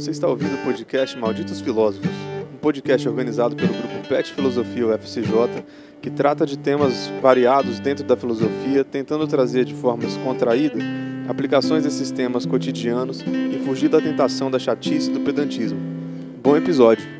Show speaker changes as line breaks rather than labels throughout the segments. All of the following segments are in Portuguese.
Você está ouvindo o podcast Malditos Filósofos, um podcast organizado pelo grupo PET Filosofia UFCJ, que trata de temas variados dentro da filosofia, tentando trazer de forma descontraída aplicações desses temas cotidianos e fugir da tentação da chatice e do pedantismo. Bom episódio!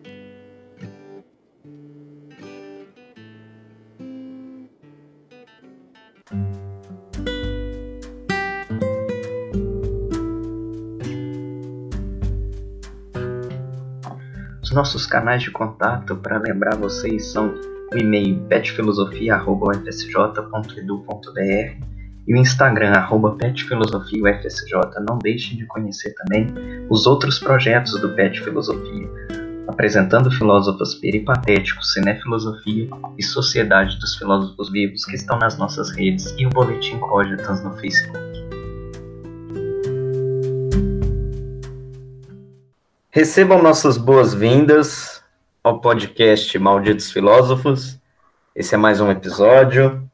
Nossos canais de contato, para lembrar vocês, são o e-mail petfilosofia.ufsj.edu.br e o Instagram, arroba petfilosofiaufsj. Não deixem de conhecer também os outros projetos do Pet Filosofia, apresentando filósofos peripatéticos, cinefilosofia e Sociedade dos Filósofos Vivos, que estão nas nossas redes, e o Boletim Cogitans no Facebook. Recebam nossas boas-vindas ao podcast Malditos Filósofos. Esse é mais um episódio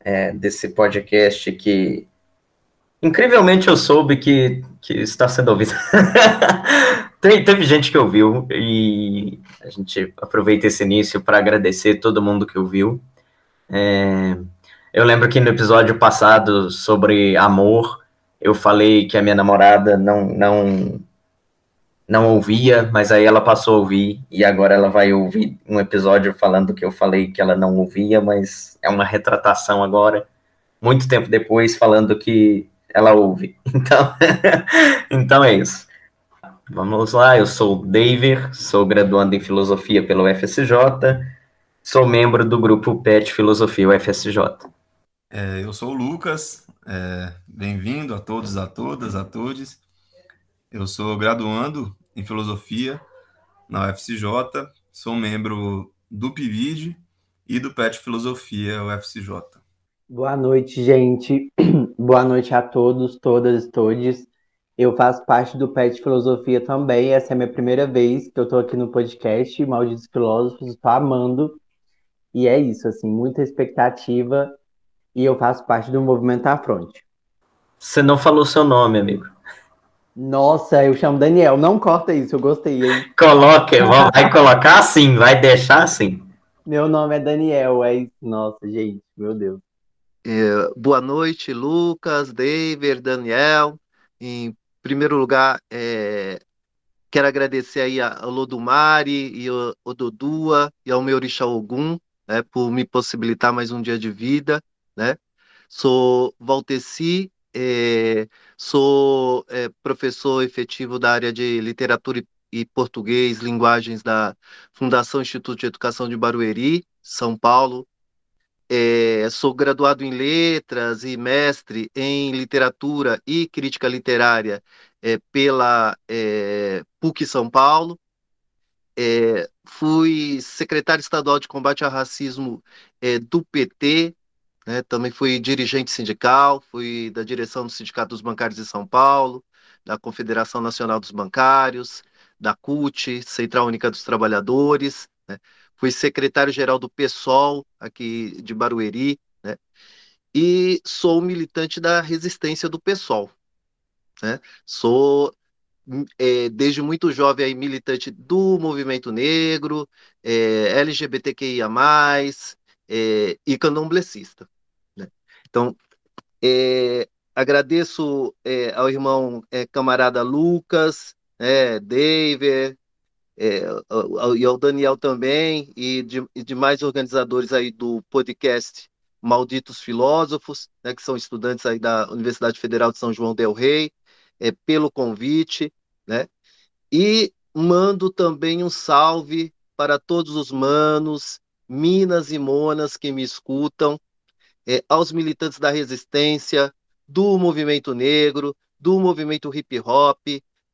é, desse podcast que, incrivelmente, eu soube que, que está sendo ouvido. Tem, teve gente que ouviu e a gente aproveita esse início para agradecer todo mundo que ouviu. É, eu lembro que no episódio passado sobre amor, eu falei que a minha namorada não, não não ouvia, mas aí ela passou a ouvir e agora ela vai ouvir um episódio falando que eu falei que ela não ouvia, mas é uma retratação agora, muito tempo depois, falando que ela ouve. Então, então é isso. Vamos lá, eu sou o David, sou graduando em filosofia pelo UFSJ, sou membro do grupo PET Filosofia UFSJ.
É, eu sou o Lucas, é, bem-vindo a todos, a todas, a todos. Eu sou graduando em filosofia na UFCJ, sou membro do PIVID e do PET Filosofia UFCJ.
Boa noite, gente. Boa noite a todos, todas e todes. Eu faço parte do PET Filosofia também. Essa é a minha primeira vez que eu tô aqui no podcast Malditos Filósofos. Estou amando. E é isso, assim, muita expectativa. E eu faço parte do movimento à fronte.
Você não falou seu nome, amigo.
Nossa, eu chamo Daniel. Não corta isso, eu gostei. Hein?
Coloque, vai colocar assim, vai deixar assim.
Meu nome é Daniel, é isso. Nossa, gente, meu Deus.
É, boa noite, Lucas, David, Daniel. Em primeiro lugar, é, quero agradecer aí ao Lodumari e ao, ao Dodua e ao meu Orixá Ogum, né, por me possibilitar mais um dia de vida, né? Sou Valteci, é, sou é, professor efetivo da área de literatura e, e, português, linguagens da Fundação Instituto de Educação de Barueri, São Paulo. É, sou graduado em letras e mestre em literatura e crítica literária pela PUC São Paulo. Fui secretário estadual de combate ao racismo do PT né? Também fui dirigente sindical, fui da direção do Sindicato dos Bancários de São Paulo, da Confederação Nacional dos Bancários, da CUT, Central Única dos Trabalhadores, né? fui secretário-geral do PSOL, aqui de Barueri, né? e sou militante da resistência do PSOL. Né? Sou, é, desde muito jovem, aí, militante do movimento negro, é, LGBTQIA+, é, e candomblessista. Então, é, agradeço é, ao irmão é, camarada Lucas, né, David, é, ao, e ao Daniel também, e, de, e demais organizadores aí do podcast Malditos Filósofos, né, que são estudantes aí da Universidade Federal de São João del Rei, é, pelo convite, né? E mando também um salve para todos os manos minas e monas que me escutam, é, aos militantes da resistência, do movimento negro, do movimento hip hop,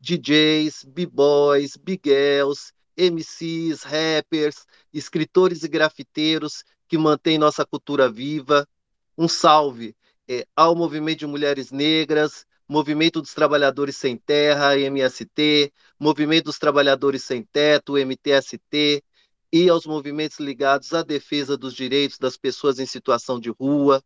DJs, b-boys, bigels, MCs, rappers, escritores e grafiteiros que mantêm nossa cultura viva. Um salve é, ao movimento de mulheres negras, Movimento dos Trabalhadores Sem Terra, MST, Movimento dos Trabalhadores Sem Teto, MTST, e aos movimentos ligados à defesa dos direitos das pessoas em situação de rua.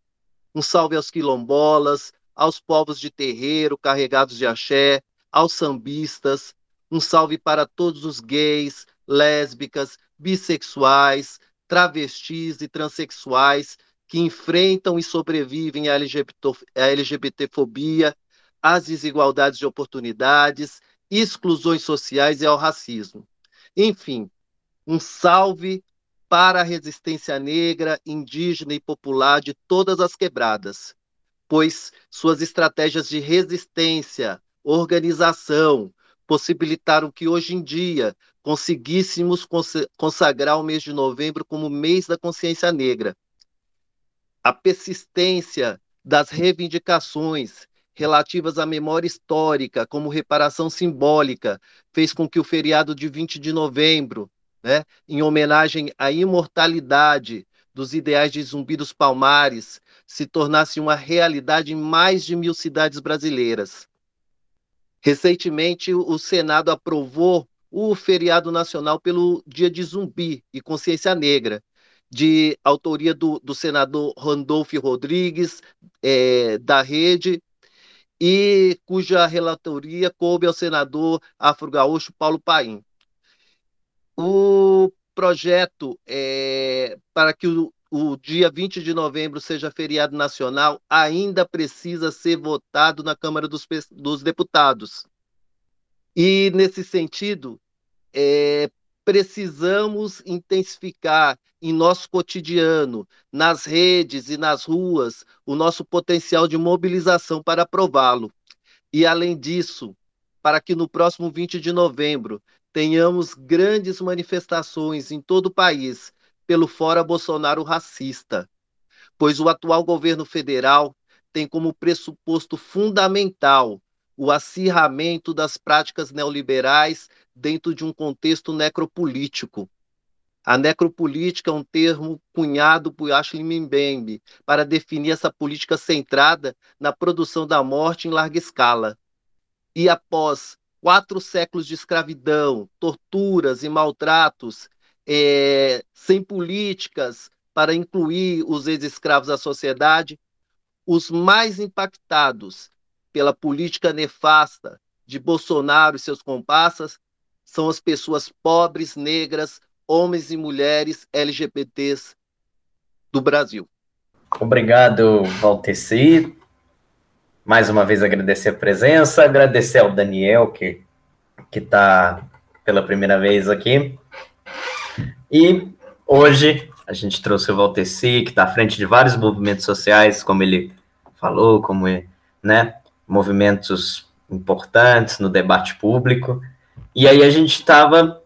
Um salve aos quilombolas, aos povos de terreiro carregados de axé, aos sambistas, Um salve para todos os gays, lésbicas, bissexuais, travestis e transexuais que enfrentam e sobrevivem à, LGBT, à LGBTfobia, às desigualdades de oportunidades, exclusões sociais e ao racismo. Enfim, um salve para a resistência negra, indígena e popular de todas as quebradas, pois suas estratégias de resistência, organização, possibilitaram que hoje em dia conseguíssemos consagrar o mês de novembro como mês da consciência negra. A persistência das reivindicações relativas à memória histórica, como reparação simbólica, fez com que o feriado de 20 de novembro, né, em homenagem à imortalidade dos ideais de Zumbi dos Palmares, se tornasse uma realidade em mais de mil cidades brasileiras. Recentemente, o Senado aprovou o feriado nacional pelo Dia de Zumbi e Consciência Negra, de autoria do, do senador Randolfo Rodrigues, é, da Rede, e cuja relatoria coube ao senador afro-gaúcho Paulo Paim. O projeto é, para que o, o dia 20 de novembro seja feriado nacional ainda precisa ser votado na Câmara dos, dos Deputados. E, nesse sentido, é, precisamos intensificar em nosso cotidiano, nas redes e nas ruas, o nosso potencial de mobilização para aprová-lo. E, além disso, para que no próximo 20 de novembro tenhamos grandes manifestações em todo o país pelo Fora Bolsonaro racista, pois o atual governo federal tem como pressuposto fundamental o acirramento das práticas neoliberais dentro de um contexto necropolítico a necropolítica é um termo cunhado por Ashley Mbembe para definir essa política centrada na produção da morte em larga escala. E após quatro séculos de escravidão, torturas e maltratos, é, sem políticas para incluir os ex-escravos à sociedade, os mais impactados pela política nefasta de Bolsonaro e seus comparsas são as pessoas pobres, negras, homens e mulheres LGBTs do Brasil.
Obrigado, Valteci. Mais uma vez agradecer a presença, agradecer ao Daniel, que está pela primeira vez aqui. E hoje a gente trouxe o Valteci, que está à frente de vários movimentos sociais, como ele falou, como né, movimentos importantes no debate público. E aí a gente estava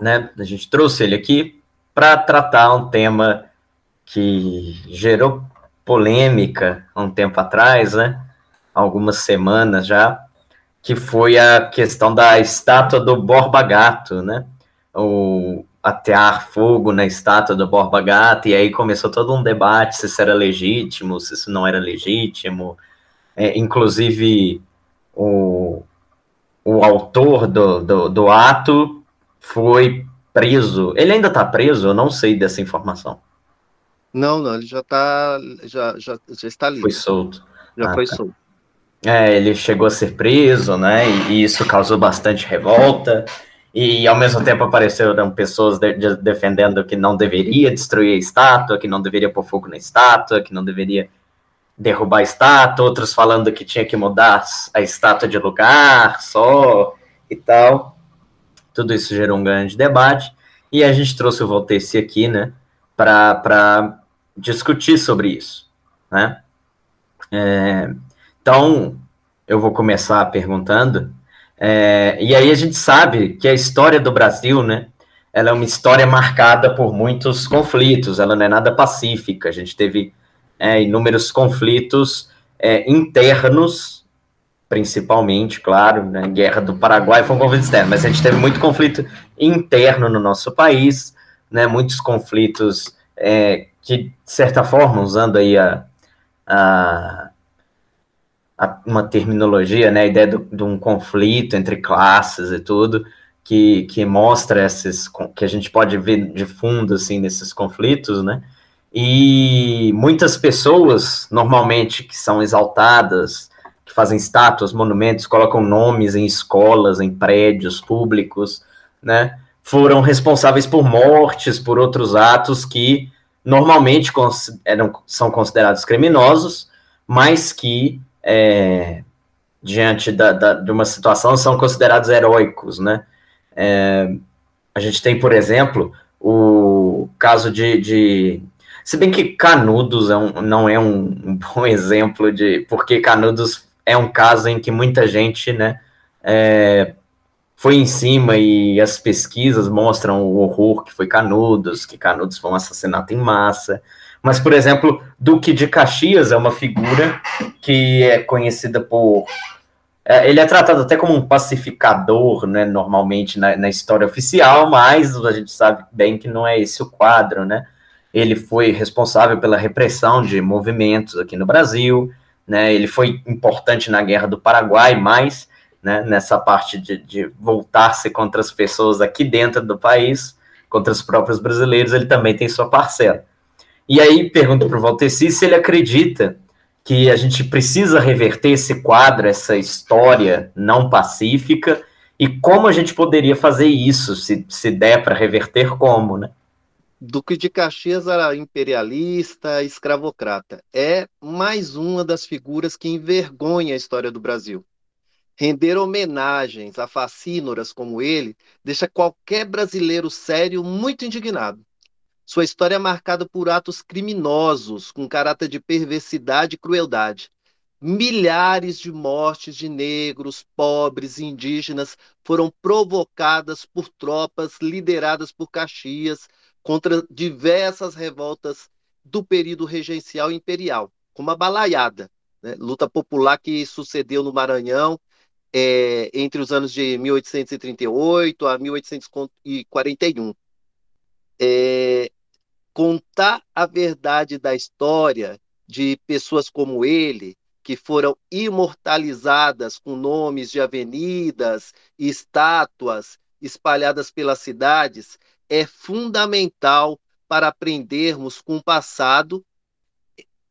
né? A gente trouxe ele aqui para tratar um tema que gerou polêmica há um tempo atrás, né? Algumas semanas já, que foi a questão da estátua do Borba Gato, né? O atear fogo na estátua do Borba Gato, e aí começou todo um debate se isso era legítimo, se isso não era legítimo. É, inclusive, o, o autor do, do, do ato foi preso. Ele ainda está preso? Eu não sei dessa informação.
Não, não, ele já tá, já, já, já está livre.
Foi solto.
Já ah, foi tá. solto.
É, ele chegou a ser preso, né? E, isso causou bastante revolta. E ao mesmo tempo apareceram pessoas de, de, defendendo que não deveria destruir a estátua, que não deveria pôr fogo na estátua, que não deveria derrubar a estátua, outros falando que tinha que mudar a estátua de lugar só e tal. Tudo isso gerou um grande debate e a gente trouxe o Volteci aqui, né, para discutir sobre isso, né? É, então, eu vou começar perguntando, é, e aí a gente sabe que a história do Brasil, né, ela é uma história marcada por muitos conflitos, ela não é nada pacífica, a gente teve é, inúmeros conflitos é, internos principalmente, claro, né, guerra do Paraguai foi um conflito externo, mas a gente teve muito conflito interno no nosso país, né, muitos conflitos é, que, de certa forma, usando aí a, a, a uma terminologia, né, a ideia do, de um conflito entre classes e tudo, que, que mostra esses, que a gente pode ver de fundo, assim, nesses conflitos, né, e muitas pessoas, normalmente, que são exaltadas, que fazem estátuas, monumentos, colocam nomes em escolas, em prédios públicos, né? Foram responsáveis por mortes, por outros atos que normalmente eram, são considerados criminosos, mas que, é, diante da, da, de uma situação, são considerados heróicos, né? É, a gente tem, por exemplo, o caso de, de se bem que Canudos é um, não é um, bom exemplo de. Porque Canudos é um caso em que muita gente né, é, foi em cima e as pesquisas mostram o horror que foi Canudos, que Canudos foi um assassinato em massa. Mas, por exemplo, Duque de Caxias é uma figura que é conhecida por. É, ele é tratado até como um pacificador, né, normalmente na, na história oficial, mas a gente sabe bem que não é esse o quadro, né? Ele foi responsável pela repressão de movimentos aqui no Brasil, né? Ele foi importante na Guerra do Paraguai, mas né, nessa parte de, de voltar-se contra as pessoas aqui dentro do país, contra os próprios brasileiros, ele também tem sua parcela. E aí pergunto para o Valteci se ele acredita que a gente precisa reverter esse quadro, essa história não pacífica, e como a gente poderia fazer isso, se, se der para reverter, como, né?
Duque de Caxias era imperialista, escravocrata. É mais uma das figuras que envergonha a história do Brasil. Render homenagens a facínoras como ele deixa qualquer brasileiro sério muito indignado. Sua história é marcada por atos criminosos, com caráter de perversidade e crueldade. Milhares de mortes de negros, pobres e indígenas foram provocadas por tropas lideradas por Caxias contra diversas revoltas do período regencial imperial, como a Balaiada, né? luta popular que sucedeu no Maranhão é, entre os anos de 1838 a 1841. É, contar a verdade da história de pessoas como ele, que foram imortalizadas com nomes de avenidas e estátuas espalhadas pelas cidades, é fundamental para aprendermos com o passado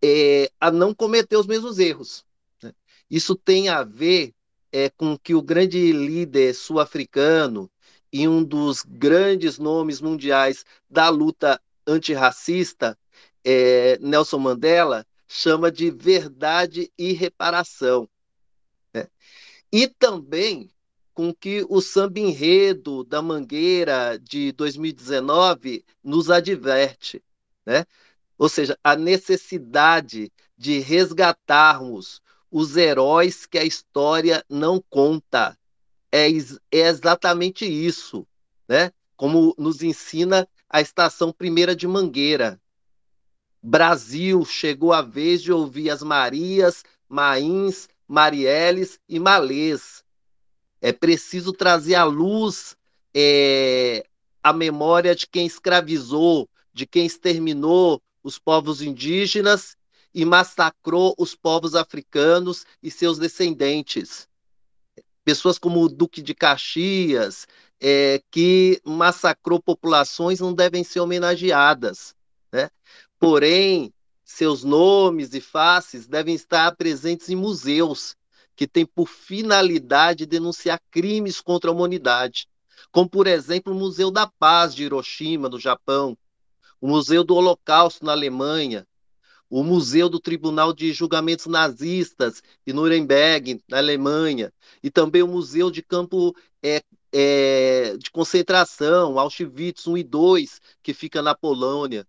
é, a não cometer os mesmos erros. Né? Isso tem a ver é, com que o grande líder sul-africano e um dos grandes nomes mundiais da luta antirracista, é, Nelson Mandela, chama de verdade e reparação. Né? E também com que o samba enredo da Mangueira de 2019 nos adverte, né? Ou seja, a necessidade de resgatarmos os heróis que a história não conta. É, é exatamente isso, né? Como nos ensina a estação primeira de Mangueira. Brasil chegou a vez de ouvir as Marias, Mains, Marielles e Malês é preciso trazer à luz é, a memória de quem escravizou, de quem exterminou os povos indígenas e massacrou os povos africanos e seus descendentes. Pessoas como o Duque de Caxias, é, que massacrou populações, não devem ser homenageadas. Né? Porém, seus nomes e faces devem estar presentes em museus, que tem por finalidade denunciar crimes contra a humanidade, como, por exemplo, o Museu da Paz de Hiroshima, no Japão, o Museu do Holocausto na Alemanha, o Museu do Tribunal de Julgamentos Nazistas em Nuremberg, na Alemanha, e também o Museu de Campo é, é, de Concentração, Auschwitz 1 e 2, que fica na Polônia.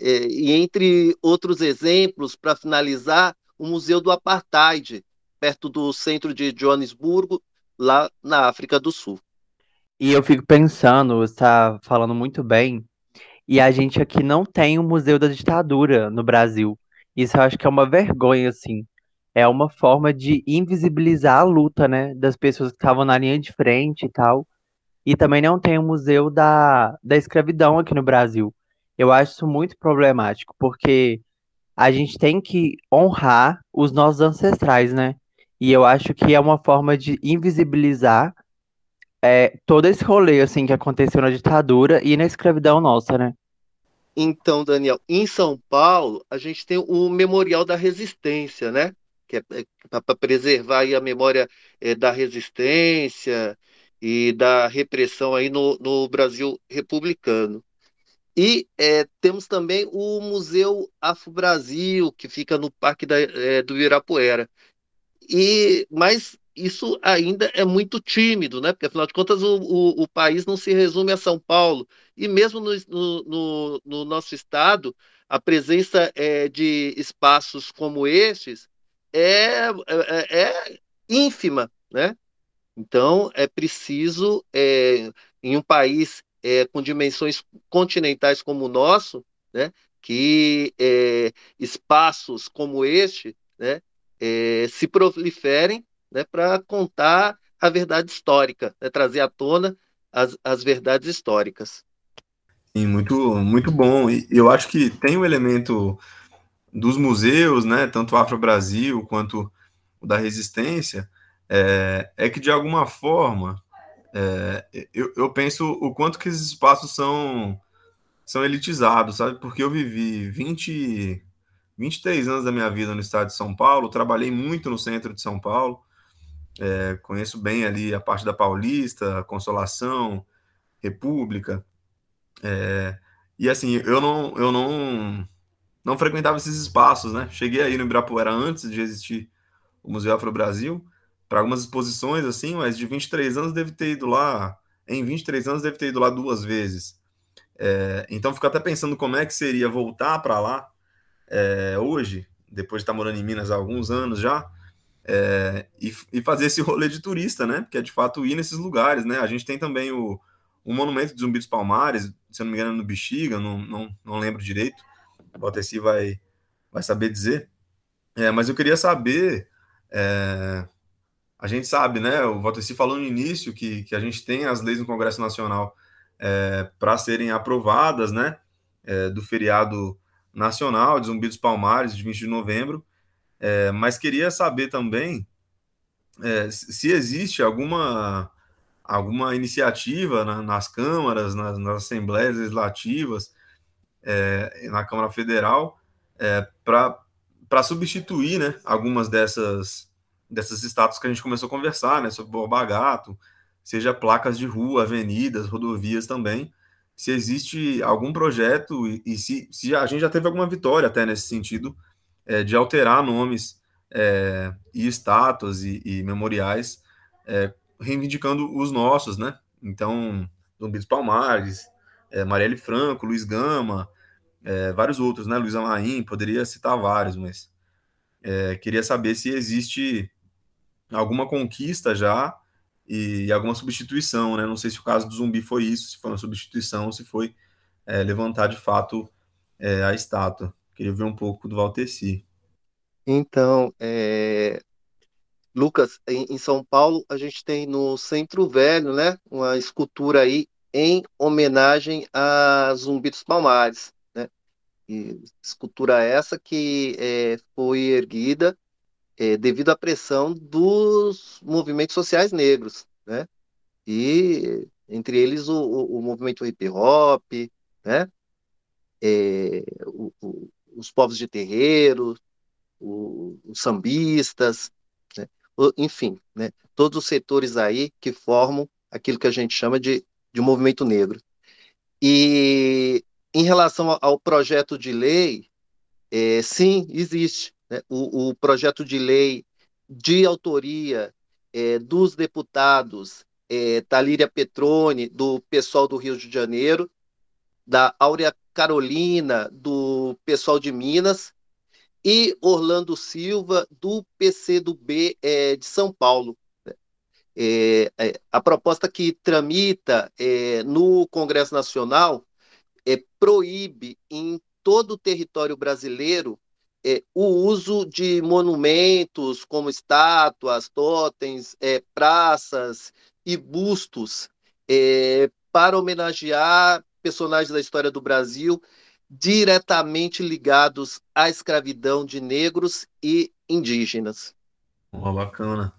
É, e entre outros exemplos, para finalizar, o Museu do Apartheid, perto do centro de Joanesburgo, lá na África do Sul.
E eu fico pensando, você está falando muito bem, e a gente aqui não tem o um Museu da Ditadura no Brasil. Isso eu acho que é uma vergonha, assim. É uma forma de invisibilizar a luta, né, das pessoas que estavam na linha de frente e tal. E também não tem o um Museu da, da Escravidão aqui no Brasil. Eu acho isso muito problemático, porque a gente tem que honrar os nossos ancestrais, né? E eu acho que é uma forma de invisibilizar é, todo esse rolê assim que aconteceu na ditadura e na escravidão nossa, né?
Então, Daniel, em São Paulo, a gente tem o Memorial da Resistência, né? Que é, é para preservar a memória é, da resistência e da repressão aí no, no Brasil republicano. E é, temos também o Museu Afro-Brasil, que fica no Parque da, é, do Ibirapuera. E, mas isso ainda é muito tímido, né? porque afinal de contas o, o, o país não se resume a São Paulo. E mesmo no, no, no nosso estado, a presença é, de espaços como estes é, é, é ínfima. Né? Então, é preciso, é, em um país é, com dimensões continentais como o nosso, né, que é, espaços como este né, é, se proliferem né, para contar a verdade histórica, né, trazer à tona as, as verdades históricas.
Sim, muito, muito bom. E eu acho que tem um elemento dos museus, né, tanto Afro Brasil quanto o da Resistência, é, é que de alguma forma é, eu, eu, penso o quanto que esses espaços são, são elitizados, sabe? Porque eu vivi 20, 23 anos da minha vida no estado de São Paulo, trabalhei muito no centro de São Paulo, é, conheço bem ali a parte da Paulista, Consolação, República, é, e assim, eu não, eu não, não frequentava esses espaços, né? Cheguei aí no Ibirapuera antes de existir o Museu Afro Brasil, para algumas exposições, assim, mas de 23 anos deve ter ido lá, em 23 anos deve ter ido lá duas vezes. É, então fico até pensando como é que seria voltar para lá é, hoje, depois de estar morando em Minas há alguns anos já, é, e, e, fazer esse rolê de turista, né? Porque é de fato ir nesses lugares, né? A gente tem também o, o Monumento de Zumbi dos Palmares, se eu não me engano, no Bexiga, não, não, não lembro direito. O Balteci vai, vai saber dizer. É, mas eu queria saber é, a gente sabe, né? O Valdeci falou no início que, que a gente tem as leis no Congresso Nacional é, para serem aprovadas, né? É, do feriado nacional de Zumbi dos Palmares, de 20 de novembro. É, mas queria saber também é, se existe alguma, alguma iniciativa na, nas câmaras, nas, nas, assembleias legislativas, é, na Câmara Federal, é, para substituir né, algumas dessas dessas estátuas que a gente começou a conversar, né, sobre o Bagato, seja placas de rua, avenidas, rodovias também, se existe algum projeto e, e se, se, a gente já teve alguma vitória até nesse sentido é, de alterar nomes é, e estátuas e, e memoriais, é, reivindicando os nossos, né? Então, Zumbi dos Palmares, é, Marielle Franco, Luiz Gama, é, vários outros, né? Luiz Amarim, poderia citar vários, mas é, queria saber se existe alguma conquista já e alguma substituição, né? Não sei se o caso do zumbi foi isso, se foi uma substituição, se foi é, levantar de fato é, a estátua. Queria ver um pouco do Valteci.
Então, é... Lucas, em, em, São Paulo, a gente tem no Centro Velho, né, uma escultura aí em homenagem a Zumbi dos Palmares, né? E escultura essa que é, foi erguida é, devido à pressão dos movimentos sociais negros, né? E entre eles o, o, o movimento hip hop, né? É, o, os povos de terreiro, os sambistas, né? enfim, né? todos os setores aí que formam aquilo que a gente chama de, de movimento negro. E em relação ao projeto de lei, é, sim, existe. Né? O, o, projeto de lei de autoria é, dos deputados é, Talíria Petrone, do pessoal do Rio de Janeiro, da Áurea Carolina, do pessoal de Minas, e Orlando Silva, do PCdoB é, de São Paulo. É, é, a proposta que tramita é, no Congresso Nacional é, proíbe em todo o território brasileiro é, o uso de monumentos como estátuas, totens, é, praças e bustos para homenagear personagens da história do Brasil diretamente ligados à escravidão de negros e indígenas.
Oh, bacana.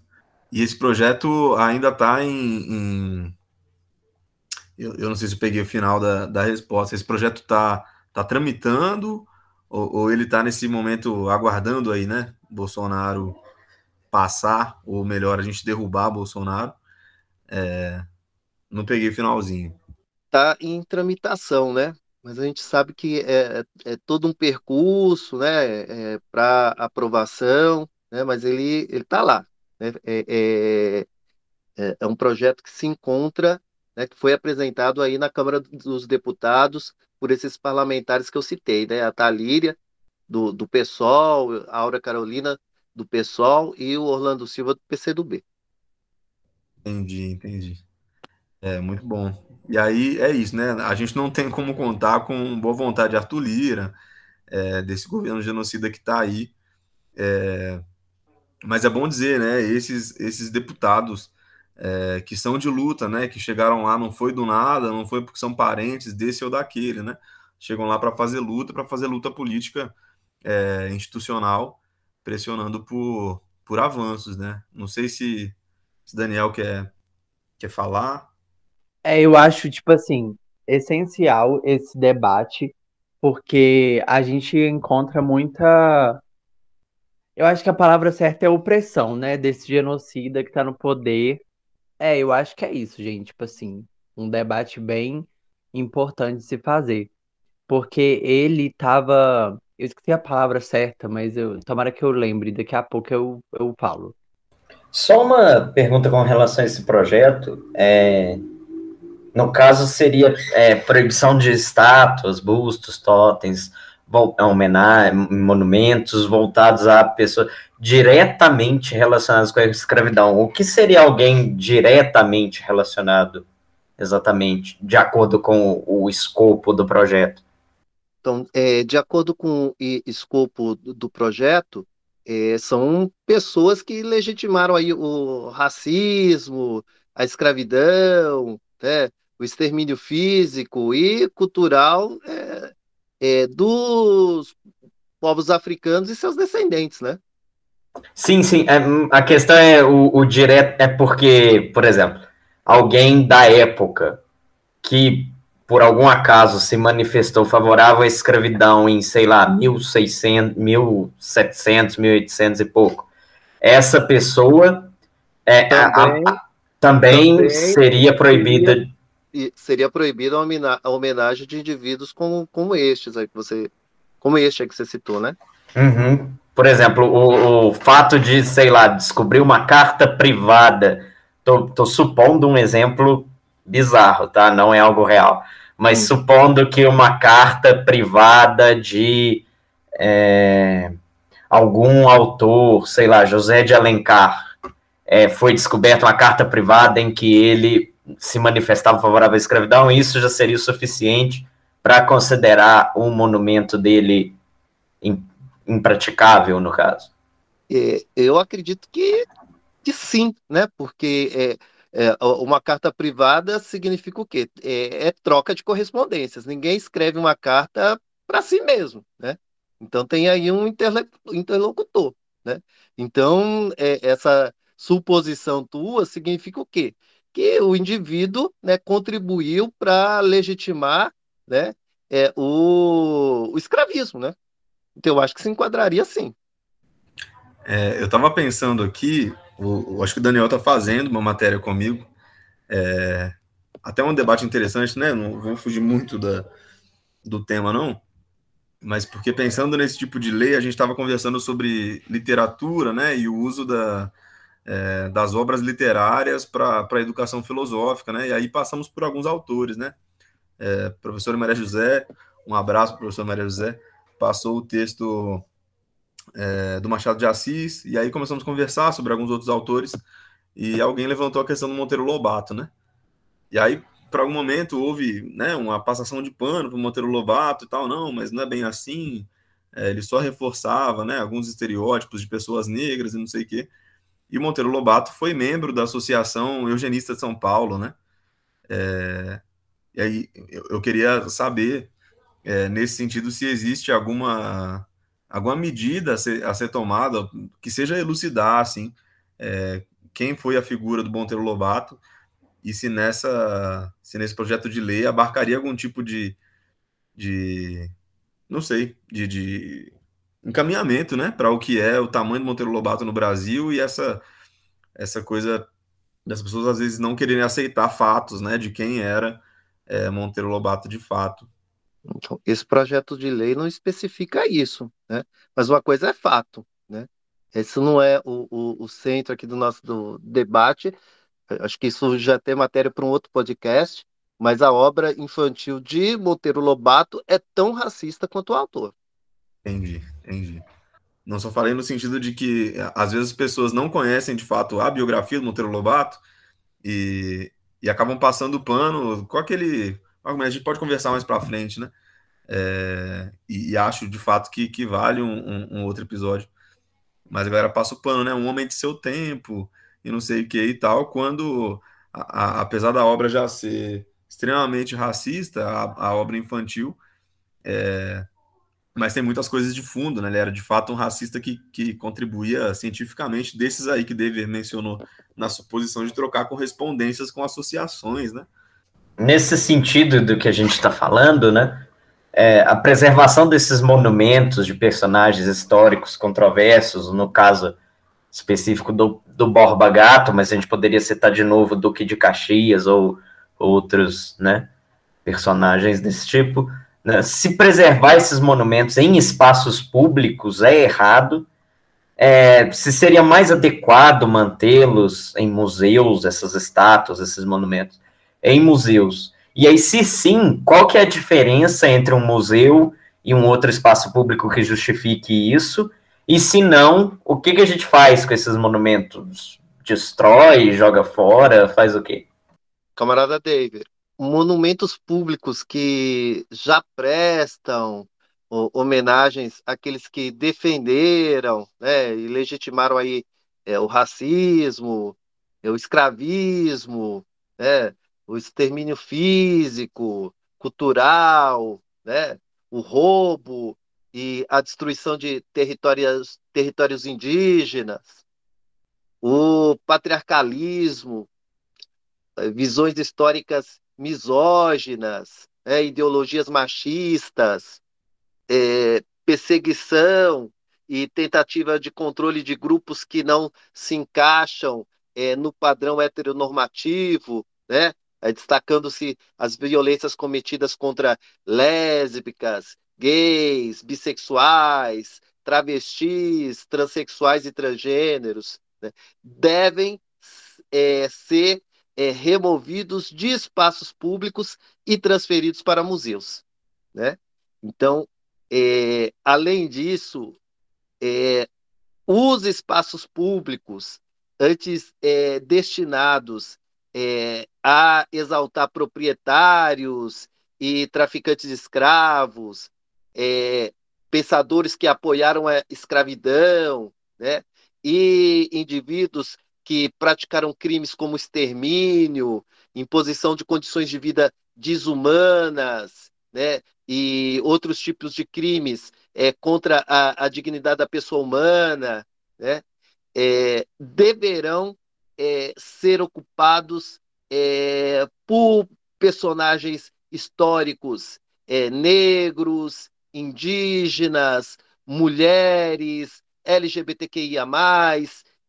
E esse projeto ainda está em, em... Eu, eu, não sei se eu peguei o final da, da resposta. Esse projeto está tá tramitando ou, ou ele está nesse momento aguardando aí, né? Bolsonaro passar, ou melhor, a gente derrubar Bolsonaro. É, não peguei finalzinho.
Tá em tramitação, né? Mas a gente sabe que é, é todo um percurso, né, é, para aprovação, né? Mas ele está lá. Né? É, é, é, é um projeto que se encontra, né, que foi apresentado aí na Câmara dos Deputados por esses parlamentares que eu citei, né? A Talíria, do, do PSOL, a Aura Carolina, do PSOL, e o Orlando Silva, do PCdoB.
Entendi, entendi. É, muito bom. E aí é isso, né? A gente não tem como contar com boa vontade de Arthur Lira, é, desse governo genocida que está aí. É, mas é bom dizer, né? Esses, esses deputados é, que são de luta, né? Que chegaram lá, não foi do nada, não foi porque são parentes desse ou daquele, né? Chegam lá para fazer luta, para fazer luta política é, institucional, pressionando por, por avanços, né? Não sei se, se Daniel quer, quer falar.
É, eu acho, tipo assim, essencial esse debate, porque a gente encontra muita. Eu acho que a palavra certa é opressão, né? Desse genocida que tá no poder é, eu acho que é isso, gente. Tipo assim, um debate bem importante de se fazer. Porque ele tava. Eu esqueci a palavra certa, mas eu tomara que eu lembre, daqui a pouco eu, eu falo.
Só uma pergunta com relação a esse projeto. É, no caso, seria é, proibição de estátuas, bustos, totens, homenagem, monumentos voltados a pessoas diretamente relacionadas com a escravidão. O que seria alguém diretamente relacionado, exatamente, de acordo com o escopo do projeto?
Então, é, de acordo com o escopo do projeto, é, são pessoas que legitimaram aí o racismo, a escravidão, né, o extermínio físico e cultural é, é, dos povos africanos e seus descendentes, né?
Sim, sim. É, a questão é o, o direto é porque, por exemplo, alguém da época que por algum acaso se manifestou favorável à escravidão em, sei lá, 1600, 1700, 1800 e pouco. Essa pessoa é, também, a, a, também, também, seria proibida.
Seria, proibida a homenagem de indivíduos como, como estes aí que você. Como este aí que você citou, né?
Uhum por exemplo, o, o, fato de, sei lá, descobrir uma carta privada, tô, tô, supondo um exemplo bizarro, tá? Não é algo real. Mas hum. supondo que uma carta privada de é, algum autor, sei lá, José de Alencar, é, foi descoberta uma carta privada em que ele se manifestava favorável à escravidão, isso já seria o suficiente para considerar um monumento dele impraticável, no caso?
É, eu acredito que, que sim, né? Porque é, é, uma carta privada significa o quê? É, é troca de correspondências. Ninguém escreve uma carta para si mesmo, né? Então tem aí um interlocutor, né? Então é, essa suposição tua significa o quê? Que o indivíduo né, contribuiu para legitimar né, é, o, o escravismo, né? Então eu acho que se enquadraria sim.
É, eu estava pensando aqui, o, acho que o Daniel está fazendo uma matéria comigo, é, até um debate interessante, né? Não vou fugir muito da, do tema, não. Mas porque pensando nesse tipo de lei, a gente estava conversando sobre literatura, né? E o uso da, é, das obras literárias para a educação filosófica, né? E aí passamos por alguns autores, né? É, professor Maria José, um abraço, professor Maria José passou o texto é, do Machado de Assis, e aí começamos a conversar sobre alguns outros autores, e alguém levantou a questão do Monteiro Lobato, né? E aí, por algum momento, houve né, uma passação de pano para o Monteiro Lobato e tal, não, mas não é bem assim, é, ele só reforçava né, alguns estereótipos de pessoas negras e não sei o quê. E o Monteiro Lobato foi membro da Associação Eugenista de São Paulo, né? É, e aí eu, queria saber é, nesse sentido, se existe alguma, alguma medida a ser, a ser tomada que seja elucidar, assim, é, quem foi a figura do Monteiro Lobato e se nessa se nesse projeto de lei abarcaria algum tipo de, de não sei, de, de encaminhamento, né, para o que é o tamanho do Monteiro Lobato no Brasil e essa essa coisa das pessoas às vezes não quererem aceitar fatos, né, de quem era é, Monteiro Lobato de fato.
Então, esse projeto de lei não especifica isso, né? Mas uma coisa é fato, né? Esse não é o, o, o centro aqui do nosso do debate. Acho que isso já tem matéria para um outro podcast, mas a obra infantil de Monteiro Lobato é tão racista quanto o autor.
Entendi, entendi. Não só falei no sentido de que às vezes as pessoas não conhecem de fato a biografia do Monteiro Lobato e, e acabam passando o pano com aquele. A gente pode conversar mais para frente, né? É, e, e, acho de fato que, que vale um, um, um, outro episódio. Mas a galera passa o pano, né? Um homem de seu tempo e não sei o que e tal, quando, a, a, apesar da obra já ser extremamente racista, a, a obra infantil, é, mas tem muitas coisas de fundo, né? Ele era de fato um racista que, que contribuía cientificamente, desses aí que Dever mencionou na suposição de trocar correspondências com associações, né?
Nesse sentido do que a gente está falando, né? É, a preservação desses monumentos de personagens históricos controversos, no caso específico do, do Borba Gato, mas a gente poderia citar de novo Duque de Caxias ou outros né, personagens desse tipo né? Se preservar esses monumentos em espaços públicos é errado. É, se seria mais adequado mantê-los em museus, essas estátuas, esses monumentos, em museus. E aí, se sim, qual que é a diferença entre um museu e um outro espaço público que justifique isso? E se não, o que, que a gente faz com esses monumentos? Destrói, joga fora, faz o quê?
Camarada David, monumentos públicos que já prestam homenagens àqueles que defenderam né, e legitimaram aí é, o racismo, é, o escravismo, né, o extermínio físico, cultural, né, o roubo e a destruição de territórios, territórios indígenas, o patriarcalismo, é, visões históricas misóginas, é, ideologias machistas, é, perseguição e tentativa de controle de grupos que não se encaixam é, no padrão heteronormativo, né? É, destacando-se as violências cometidas contra lésbicas, gays, bissexuais, travestis, transexuais e transgêneros, né? devem é, ser é, removidos de espaços públicos e transferidos para museus. Né? Então, é, além disso, é, os espaços públicos, antes é, destinados é, a exaltar proprietários e traficantes de escravos, é, pensadores que apoiaram a escravidão, né? e indivíduos que praticaram crimes como extermínio, imposição de condições de vida desumanas, né, e outros tipos de crimes é, contra a, a dignidade da pessoa humana, né, é, deverão é, ser ocupados é, por personagens históricos é, negros, indígenas, mulheres, LGBTQIA+,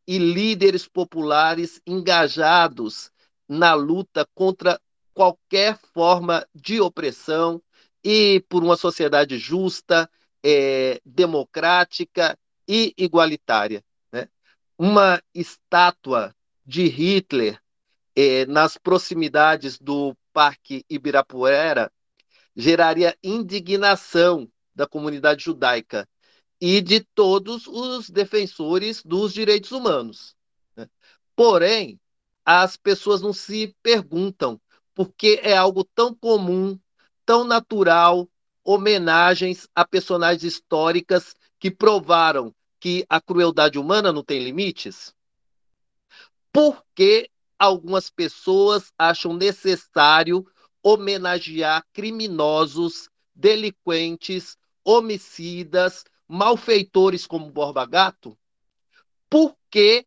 e líderes populares engajados na luta contra qualquer forma de opressão e por uma sociedade justa, é, democrática e igualitária. Né? Uma estátua de Hitler é, nas proximidades do Parque Ibirapuera geraria indignação da comunidade judaica e de todos os defensores dos direitos humanos. Né? Porém, as pessoas não se perguntam por que é algo tão comum, tão natural, homenagens a personagens históricas que provaram que a crueldade humana não tem limites? Por que algumas pessoas acham necessário homenagear criminosos, delinquentes, homicidas, malfeitores como Borba Gato, porque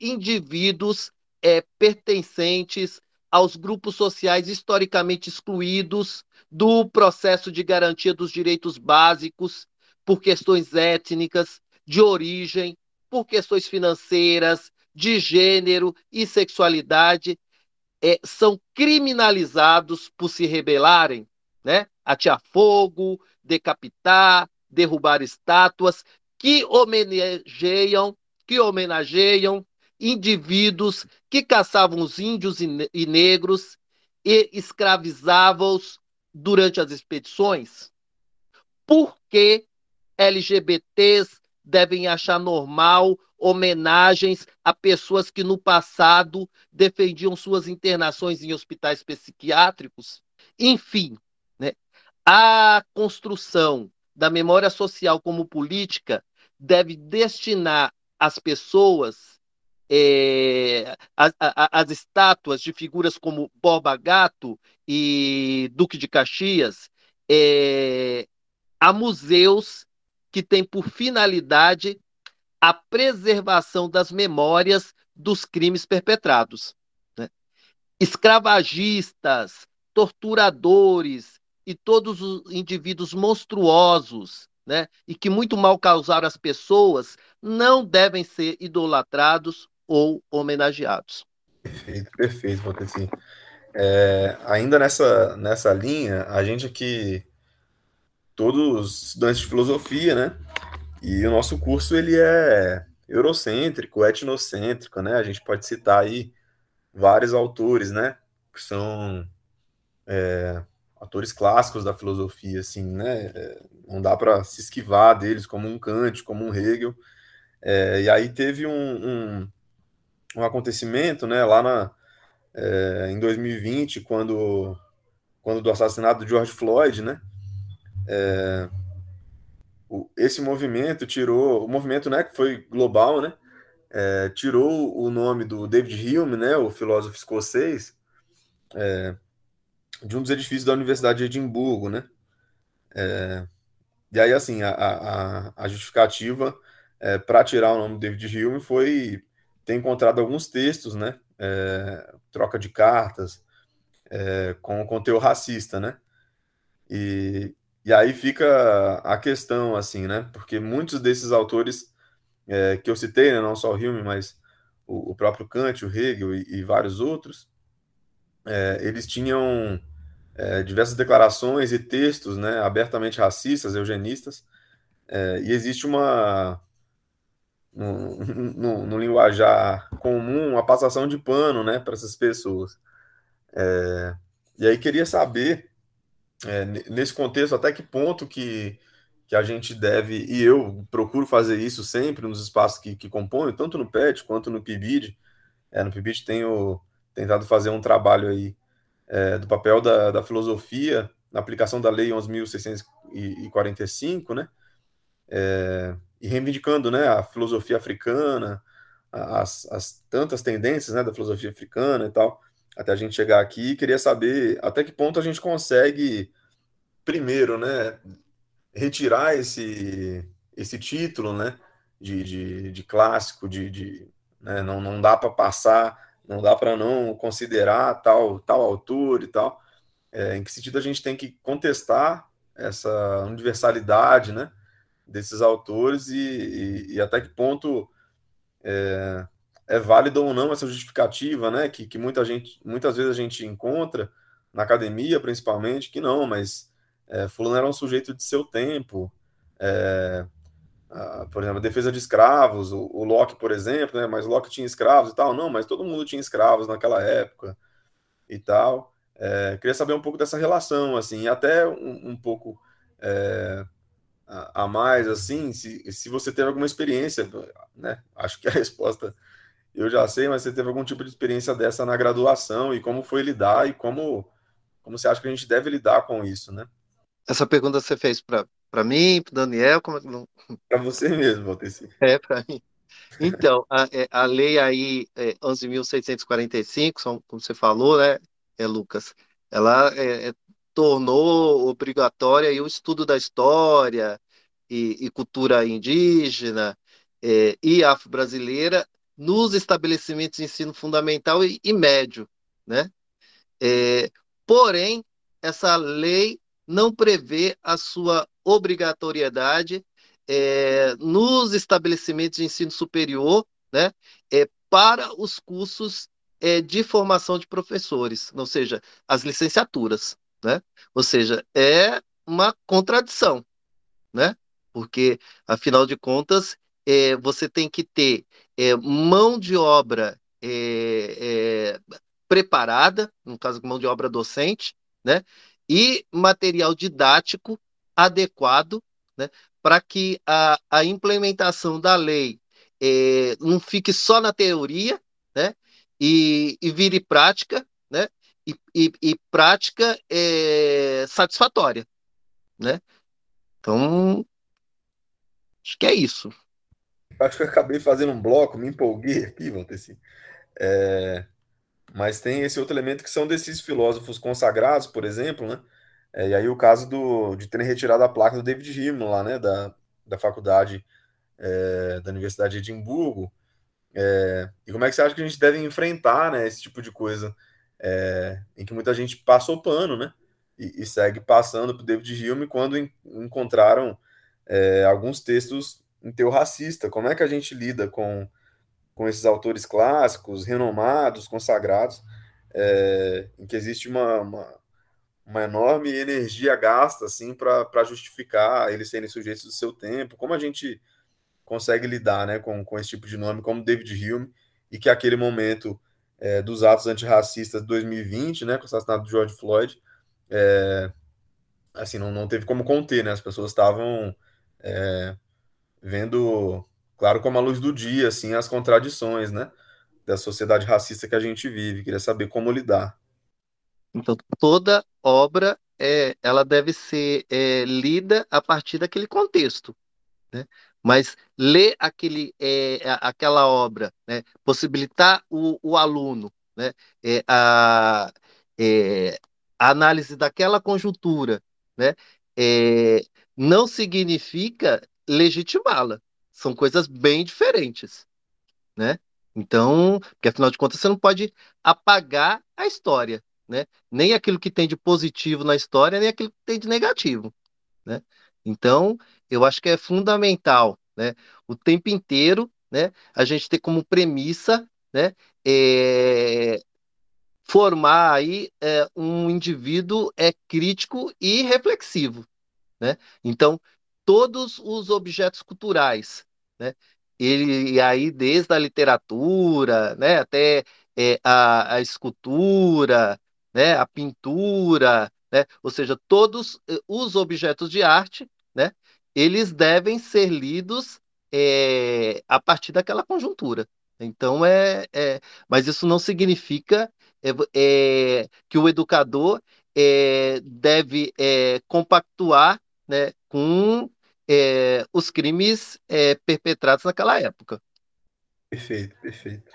indivíduos é, pertencentes aos grupos sociais historicamente excluídos do processo de garantia dos direitos básicos por questões étnicas, de origem, por questões financeiras, de gênero e sexualidade, é, são criminalizados por se rebelarem, né? Atear fogo, decapitar, derrubar estátuas que homenageiam, que homenageiam indivíduos que caçavam os índios e negros e escravizavam-os durante as expedições? Por que LGBTs devem achar normal homenagens a pessoas que no passado defendiam suas internações em hospitais psiquiátricos? Enfim, né, a construção da memória social como política deve destinar as pessoas é, as, as, estátuas de figuras como Borba Gato e Duque de Caxias é, a museus que têm por finalidade a preservação das memórias dos crimes perpetrados. Né? Escravagistas, torturadores e todos os indivíduos monstruosos né, e que muito mal causaram às pessoas não devem ser idolatrados ou homenageados.
Perfeito, perfeito, Valdeci. É, ainda nessa, nessa linha, a gente aqui, todos estudantes de filosofia, né? E o nosso curso ele é eurocêntrico, etnocêntrico, né? A gente pode citar aí vários autores, né? Que são é, autores clássicos da filosofia, assim, né? É, não dá para se esquivar deles, como um Kant, como um Hegel. É, e aí teve um, um, um acontecimento, né, lá na, é, em 2020, quando, quando do assassinato do George Floyd, né, é, o, esse movimento tirou, o movimento, né, que foi global, né, é, tirou o nome do David Hume, né, o filósofo escocês, é, de um dos edifícios da Universidade de Edimburgo, né, é, e aí, assim, a, a, a justificativa é, para tirar o nome do David Hume foi ter encontrado alguns textos, né, é, troca de cartas, é, com conteúdo racista, né, e, e aí fica a questão, assim, né, porque muitos desses autores é, que eu citei, né, não só o Hume, mas o, o próprio Kant, o Hegel e, e vários outros, é, eles tinham é, diversas declarações e textos né, abertamente racistas, eugenistas, é, e existe uma, no, no, no, linguajar comum, uma passação de pano né, para essas pessoas. É, e aí queria saber, é, nesse contexto, até que ponto que, que a gente deve, e eu procuro fazer isso sempre nos espaços que, que componho, tanto no PET quanto no PIBID, é, no PIBID tenho tentado fazer um trabalho aí é, do papel da, da, filosofia na aplicação da Lei 11.645, né? É, e reivindicando né, a filosofia africana, as, as, tantas tendências né, da filosofia africana e tal, até a gente chegar aqui, queria saber até que ponto a gente consegue, primeiro, né, retirar esse, esse título né, de, de, de clássico, de, de né, não, não dá para passar não dá para não considerar tal, tal autor e tal. É, em que sentido a gente tem que contestar essa universalidade né, desses autores e, e, e até que ponto é, é válida ou não essa justificativa, né, que, que muita gente, muitas vezes a gente encontra na academia, principalmente, que não, mas é, fulano era um sujeito de seu tempo, é, por exemplo, a defesa de escravos, o, o, Locke, por exemplo, né? Mas Locke tinha escravos e tal. Não, mas todo mundo tinha escravos naquela época e tal. É, queria saber um pouco dessa relação, assim, até um, um pouco é, a, a, mais, assim, se, se você teve alguma experiência, né? Acho que a resposta eu já sei, mas você teve algum tipo de experiência dessa na graduação e como foi lidar e como, como você acha que a gente deve lidar com isso, né?
Essa pergunta você fez para para mim, para Daniel, como é não?
Para você mesmo, Valteci.
É, para mim. Então, a, é, a lei aí, é, 11.645, como você falou, né, é, Lucas, ela é, é, tornou obrigatória aí o estudo da história e, e cultura indígena é, e afro-brasileira nos estabelecimentos de ensino fundamental e, e médio, né? É, porém, essa lei não prevê a sua obrigatoriedade é, nos estabelecimentos de ensino superior, né, é, para os cursos é, de formação de professores, ou seja, as licenciaturas, né? Ou seja, é uma contradição, né? Porque, afinal de contas, é, você tem que ter é, mão de obra é, é preparada, no caso, mão de obra docente, né? E material didático adequado, né? Para que a, a implementação da lei é, não fique só na teoria, né? E, e vire prática, né? E, e, e prática é, satisfatória, né? Então, acho que é isso.
Acho que eu acabei fazendo um bloco, me empolguei aqui, Valteci. É, mas tem esse outro elemento que são desses filósofos consagrados, por exemplo, né? É, e aí o caso do, de terem retirado a placa do David Hume lá, né? Da, da faculdade é, da Universidade de Edimburgo. É, e como é que você acha que a gente deve enfrentar né, esse tipo de coisa é, em que muita gente passou pano, né? E, e segue passando para David Hume quando en, encontraram é, alguns textos em teu racista. Como é que a gente lida com, com esses autores clássicos, renomados, consagrados, é, em que existe uma, uma, uma, enorme energia gasta assim para justificar eles serem sujeitos do seu tempo? Como a gente consegue lidar né, com, com esse tipo de nome, como David Hume, e que aquele momento é, dos atos antirracistas de 2020, né, com o assassinato de George Floyd, é, assim, não, não teve como conter, né, as pessoas estavam é, vendo, claro, como a luz do dia, assim, as contradições, né, da sociedade racista que a gente vive, queria saber como lidar.
Então, toda obra, é, ela deve ser é, lida a partir daquele contexto, né? mas ler aquele, é, aquela obra, né? possibilitar o, o aluno né? É, a, é, a, análise daquela conjuntura, né? É, não significa legitimá-la. São coisas bem diferentes. Né? Então, porque afinal de contas você não pode apagar a história, né? Nem aquilo que tem de positivo na história, nem aquilo que tem de negativo, né? Então, eu acho que é fundamental, né, o tempo inteiro, né, a gente ter como premissa, né, é, formar aí é, um indivíduo é crítico e reflexivo, né? Então, todos os objetos culturais, né, ele aí desde a literatura, né, até é, a, a escultura, né, a pintura, né, ou seja, todos eh, os objetos de arte né, eles devem ser lidos é, a partir daquela conjuntura. Então é, é, mas isso não significa é, é que o educador é, deve é, compactuar né, com os crimes perpetrados naquela época.
Perfeito, perfeito.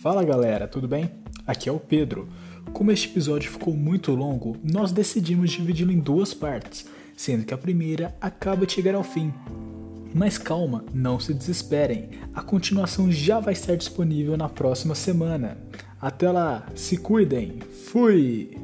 Fala galera, tudo bem? Aqui é o Pedro. Como este episódio ficou muito longo, nós decidimos dividi-lo em duas partes, sendo que a primeira acaba de chegar ao fim. Mas calma, não se desesperem, a continuação já vai estar disponível na próxima semana. Até lá, se cuidem, fui!